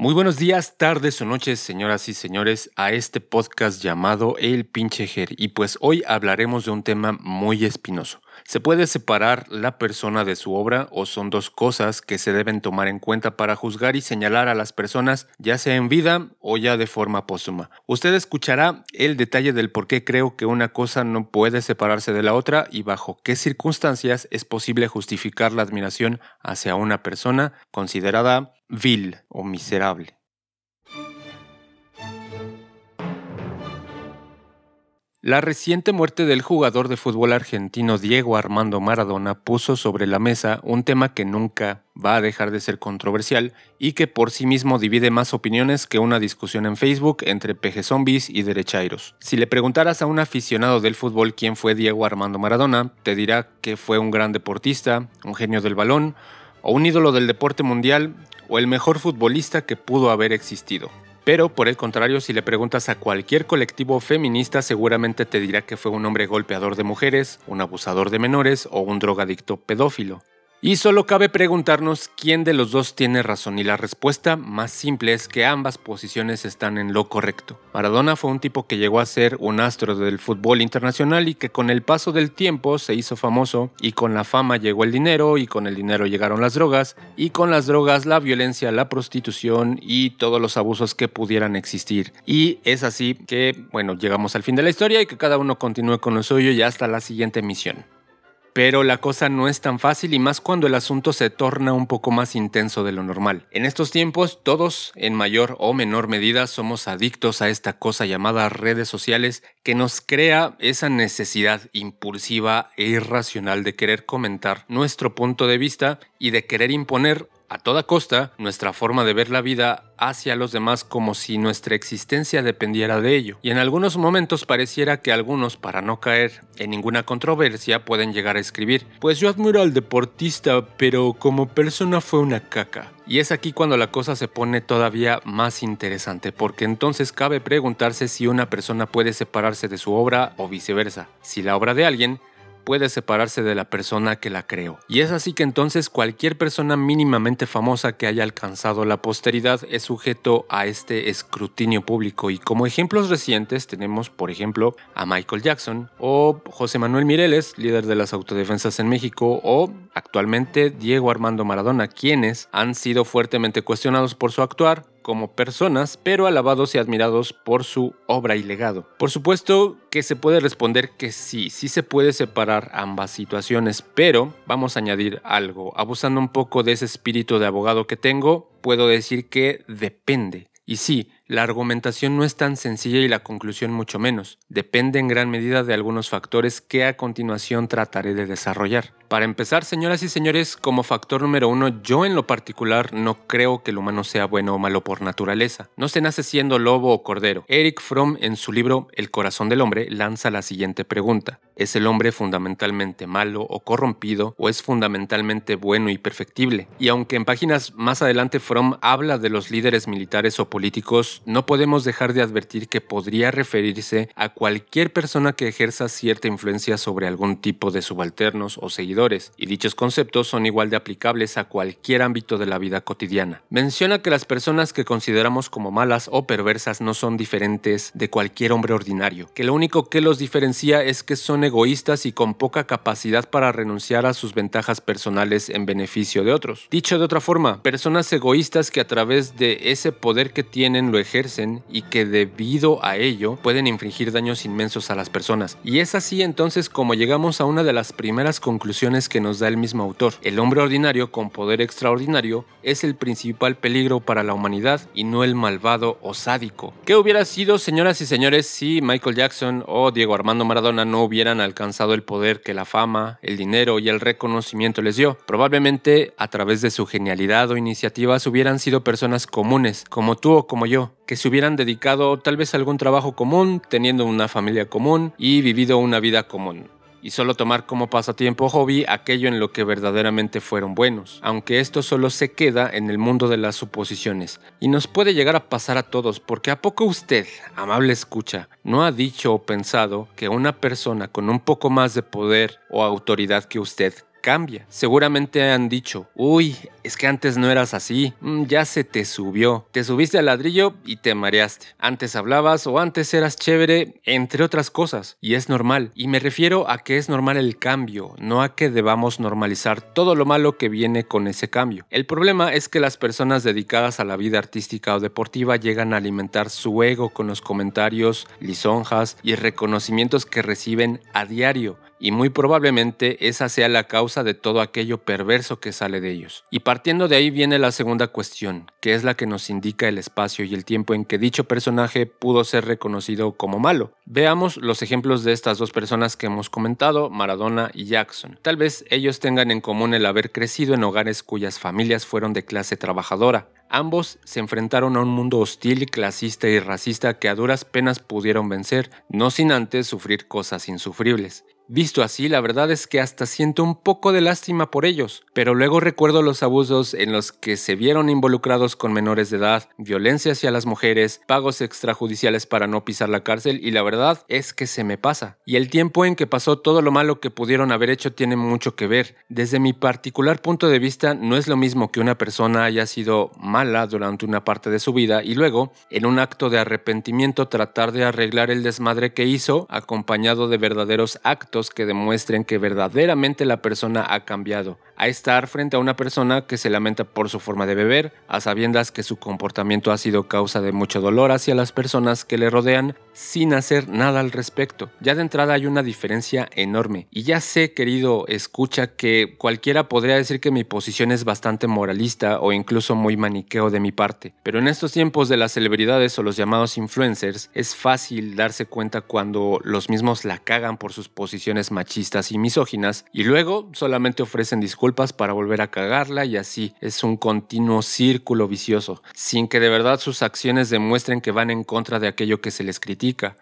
Muy buenos días, tardes o noches, señoras y señores, a este podcast llamado El Pinche Ger. Y pues hoy hablaremos de un tema muy espinoso. ¿Se puede separar la persona de su obra o son dos cosas que se deben tomar en cuenta para juzgar y señalar a las personas, ya sea en vida o ya de forma póstuma? Usted escuchará el detalle del por qué creo que una cosa no puede separarse de la otra y bajo qué circunstancias es posible justificar la admiración hacia una persona considerada vil o miserable. La reciente muerte del jugador de fútbol argentino Diego Armando Maradona puso sobre la mesa un tema que nunca va a dejar de ser controversial y que por sí mismo divide más opiniones que una discusión en Facebook entre peje zombies y derechairos. Si le preguntaras a un aficionado del fútbol quién fue Diego Armando Maradona, te dirá que fue un gran deportista, un genio del balón o un ídolo del deporte mundial o el mejor futbolista que pudo haber existido. Pero por el contrario, si le preguntas a cualquier colectivo feminista, seguramente te dirá que fue un hombre golpeador de mujeres, un abusador de menores o un drogadicto pedófilo. Y solo cabe preguntarnos quién de los dos tiene razón y la respuesta más simple es que ambas posiciones están en lo correcto. Maradona fue un tipo que llegó a ser un astro del fútbol internacional y que con el paso del tiempo se hizo famoso y con la fama llegó el dinero y con el dinero llegaron las drogas y con las drogas la violencia, la prostitución y todos los abusos que pudieran existir. Y es así que, bueno, llegamos al fin de la historia y que cada uno continúe con lo suyo y hasta la siguiente misión. Pero la cosa no es tan fácil y más cuando el asunto se torna un poco más intenso de lo normal. En estos tiempos todos, en mayor o menor medida, somos adictos a esta cosa llamada redes sociales que nos crea esa necesidad impulsiva e irracional de querer comentar nuestro punto de vista y de querer imponer a toda costa nuestra forma de ver la vida hacia los demás como si nuestra existencia dependiera de ello. Y en algunos momentos pareciera que algunos, para no caer en ninguna controversia, pueden llegar a escribir, pues yo admiro al deportista, pero como persona fue una caca. Y es aquí cuando la cosa se pone todavía más interesante, porque entonces cabe preguntarse si una persona puede separarse de su obra o viceversa. Si la obra de alguien puede separarse de la persona que la creó. Y es así que entonces cualquier persona mínimamente famosa que haya alcanzado la posteridad es sujeto a este escrutinio público. Y como ejemplos recientes tenemos, por ejemplo, a Michael Jackson o José Manuel Mireles, líder de las autodefensas en México, o actualmente Diego Armando Maradona, quienes han sido fuertemente cuestionados por su actuar, como personas, pero alabados y admirados por su obra y legado. Por supuesto que se puede responder que sí, sí se puede separar ambas situaciones, pero vamos a añadir algo. Abusando un poco de ese espíritu de abogado que tengo, puedo decir que depende. Y sí, la argumentación no es tan sencilla y la conclusión mucho menos. Depende en gran medida de algunos factores que a continuación trataré de desarrollar. Para empezar, señoras y señores, como factor número uno, yo en lo particular no creo que el humano sea bueno o malo por naturaleza. No se nace siendo lobo o cordero. Eric Fromm en su libro El corazón del hombre lanza la siguiente pregunta. ¿Es el hombre fundamentalmente malo o corrompido o es fundamentalmente bueno y perfectible? Y aunque en páginas más adelante Fromm habla de los líderes militares o políticos, no podemos dejar de advertir que podría referirse a cualquier persona que ejerza cierta influencia sobre algún tipo de subalternos o seguidores y dichos conceptos son igual de aplicables a cualquier ámbito de la vida cotidiana. Menciona que las personas que consideramos como malas o perversas no son diferentes de cualquier hombre ordinario, que lo único que los diferencia es que son egoístas y con poca capacidad para renunciar a sus ventajas personales en beneficio de otros. Dicho de otra forma, personas egoístas que a través de ese poder que tienen lo ejercen y que debido a ello pueden infligir daños inmensos a las personas. Y es así entonces como llegamos a una de las primeras conclusiones que nos da el mismo autor. El hombre ordinario con poder extraordinario es el principal peligro para la humanidad y no el malvado o sádico. ¿Qué hubiera sido, señoras y señores, si Michael Jackson o Diego Armando Maradona no hubieran alcanzado el poder que la fama, el dinero y el reconocimiento les dio? Probablemente a través de su genialidad o iniciativas hubieran sido personas comunes, como tú o como yo, que se hubieran dedicado tal vez a algún trabajo común, teniendo una familia común y vivido una vida común. Y solo tomar como pasatiempo hobby aquello en lo que verdaderamente fueron buenos, aunque esto solo se queda en el mundo de las suposiciones, y nos puede llegar a pasar a todos, porque a poco usted, amable escucha, no ha dicho o pensado que una persona con un poco más de poder o autoridad que usted cambia. Seguramente han dicho, uy, es que antes no eras así, mm, ya se te subió, te subiste al ladrillo y te mareaste. Antes hablabas o antes eras chévere, entre otras cosas, y es normal. Y me refiero a que es normal el cambio, no a que debamos normalizar todo lo malo que viene con ese cambio. El problema es que las personas dedicadas a la vida artística o deportiva llegan a alimentar su ego con los comentarios, lisonjas y reconocimientos que reciben a diario y muy probablemente esa sea la causa de todo aquello perverso que sale de ellos. Y partiendo de ahí viene la segunda cuestión, que es la que nos indica el espacio y el tiempo en que dicho personaje pudo ser reconocido como malo. Veamos los ejemplos de estas dos personas que hemos comentado, Maradona y Jackson. Tal vez ellos tengan en común el haber crecido en hogares cuyas familias fueron de clase trabajadora. Ambos se enfrentaron a un mundo hostil, clasista y racista que a duras penas pudieron vencer, no sin antes sufrir cosas insufribles. Visto así, la verdad es que hasta siento un poco de lástima por ellos, pero luego recuerdo los abusos en los que se vieron involucrados con menores de edad, violencia hacia las mujeres, pagos extrajudiciales para no pisar la cárcel y la verdad es que se me pasa. Y el tiempo en que pasó todo lo malo que pudieron haber hecho tiene mucho que ver. Desde mi particular punto de vista, no es lo mismo que una persona haya sido mala durante una parte de su vida y luego, en un acto de arrepentimiento, tratar de arreglar el desmadre que hizo, acompañado de verdaderos actos que demuestren que verdaderamente la persona ha cambiado, a estar frente a una persona que se lamenta por su forma de beber, a sabiendas que su comportamiento ha sido causa de mucho dolor hacia las personas que le rodean, sin hacer nada al respecto. Ya de entrada hay una diferencia enorme. Y ya sé, querido escucha, que cualquiera podría decir que mi posición es bastante moralista o incluso muy maniqueo de mi parte. Pero en estos tiempos de las celebridades o los llamados influencers, es fácil darse cuenta cuando los mismos la cagan por sus posiciones machistas y misóginas y luego solamente ofrecen disculpas para volver a cagarla y así es un continuo círculo vicioso, sin que de verdad sus acciones demuestren que van en contra de aquello que se les critica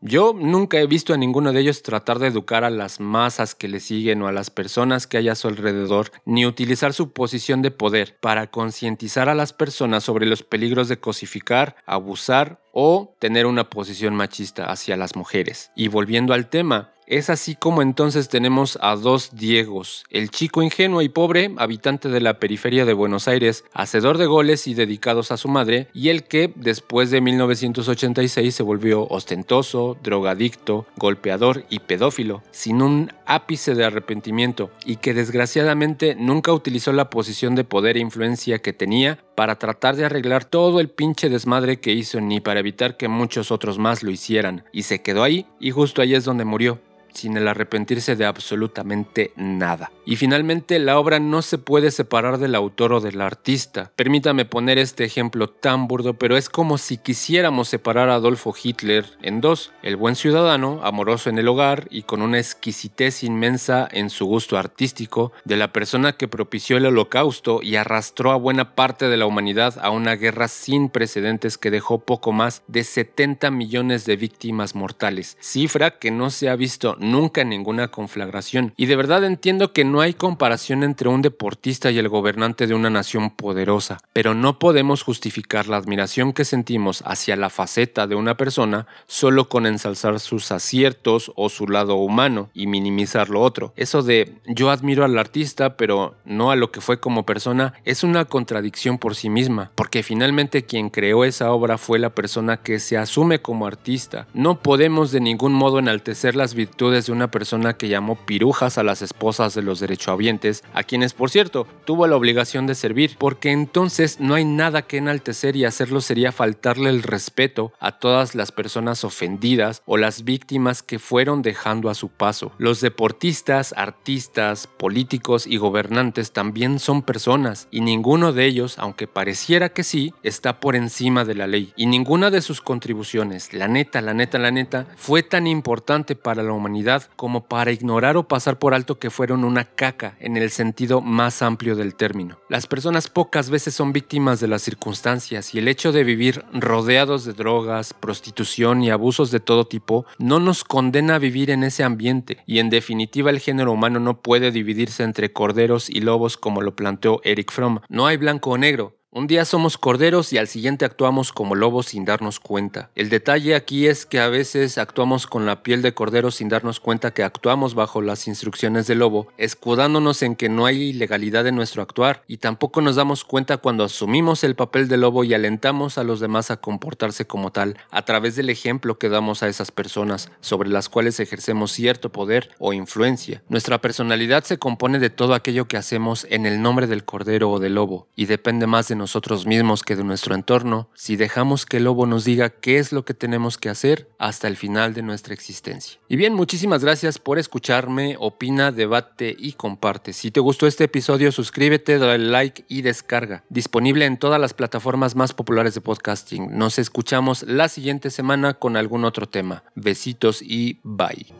yo nunca he visto a ninguno de ellos tratar de educar a las masas que le siguen o a las personas que hay a su alrededor, ni utilizar su posición de poder para concientizar a las personas sobre los peligros de cosificar, abusar o tener una posición machista hacia las mujeres. Y volviendo al tema, es así como entonces tenemos a dos Diegos, el chico ingenuo y pobre, habitante de la periferia de Buenos Aires, hacedor de goles y dedicados a su madre, y el que, después de 1986, se volvió ostentoso, drogadicto, golpeador y pedófilo, sin un ápice de arrepentimiento, y que desgraciadamente nunca utilizó la posición de poder e influencia que tenía para tratar de arreglar todo el pinche desmadre que hizo ni para evitar que muchos otros más lo hicieran, y se quedó ahí, y justo ahí es donde murió sin el arrepentirse de absolutamente nada. Y finalmente, la obra no se puede separar del autor o del artista. Permítame poner este ejemplo tan burdo, pero es como si quisiéramos separar a Adolfo Hitler en dos, el buen ciudadano, amoroso en el hogar y con una exquisitez inmensa en su gusto artístico, de la persona que propició el holocausto y arrastró a buena parte de la humanidad a una guerra sin precedentes que dejó poco más de 70 millones de víctimas mortales, cifra que no se ha visto nunca ninguna conflagración. Y de verdad entiendo que no hay comparación entre un deportista y el gobernante de una nación poderosa, pero no podemos justificar la admiración que sentimos hacia la faceta de una persona solo con ensalzar sus aciertos o su lado humano y minimizar lo otro. Eso de yo admiro al artista pero no a lo que fue como persona es una contradicción por sí misma, porque finalmente quien creó esa obra fue la persona que se asume como artista. No podemos de ningún modo enaltecer las virtudes de una persona que llamó pirujas a las esposas de los derechohabientes, a quienes por cierto tuvo la obligación de servir, porque entonces no hay nada que enaltecer y hacerlo sería faltarle el respeto a todas las personas ofendidas o las víctimas que fueron dejando a su paso. Los deportistas, artistas, políticos y gobernantes también son personas y ninguno de ellos, aunque pareciera que sí, está por encima de la ley y ninguna de sus contribuciones, la neta, la neta, la neta, fue tan importante para la humanidad como para ignorar o pasar por alto que fueron una caca en el sentido más amplio del término. Las personas pocas veces son víctimas de las circunstancias y el hecho de vivir rodeados de drogas, prostitución y abusos de todo tipo no nos condena a vivir en ese ambiente y en definitiva el género humano no puede dividirse entre corderos y lobos como lo planteó Eric Fromm. No hay blanco o negro, Un día somos corderos y al siguiente actuamos como lobos sin darnos cuenta. El detalle aquí es que a veces actuamos con la piel de cordero sin darnos cuenta que actuamos bajo las instrucciones del lobo, escudándonos en que no hay ilegalidad en nuestro actuar y tampoco nos damos cuenta cuando asumimos el papel de lobo y alentamos a los demás a comportarse como tal a través del ejemplo que damos a esas personas sobre las cuales ejercemos cierto poder o influencia. Nuestra personalidad se compone de todo aquello que hacemos en el nombre del cordero o del lobo y depende más de nosotros mismos que de nuestro entorno si dejamos que el lobo nos diga qué es lo que tenemos que hacer hasta el final de nuestra existencia. Y bien, muchísimas gracias por escucharme, opina, debate y comparte. Si te gustó este episodio, suscríbete, dale like y descarga. Disponible en todas las plataformas más populares de podcasting. Nos escuchamos la siguiente semana con algún otro tema. Besitos y bye.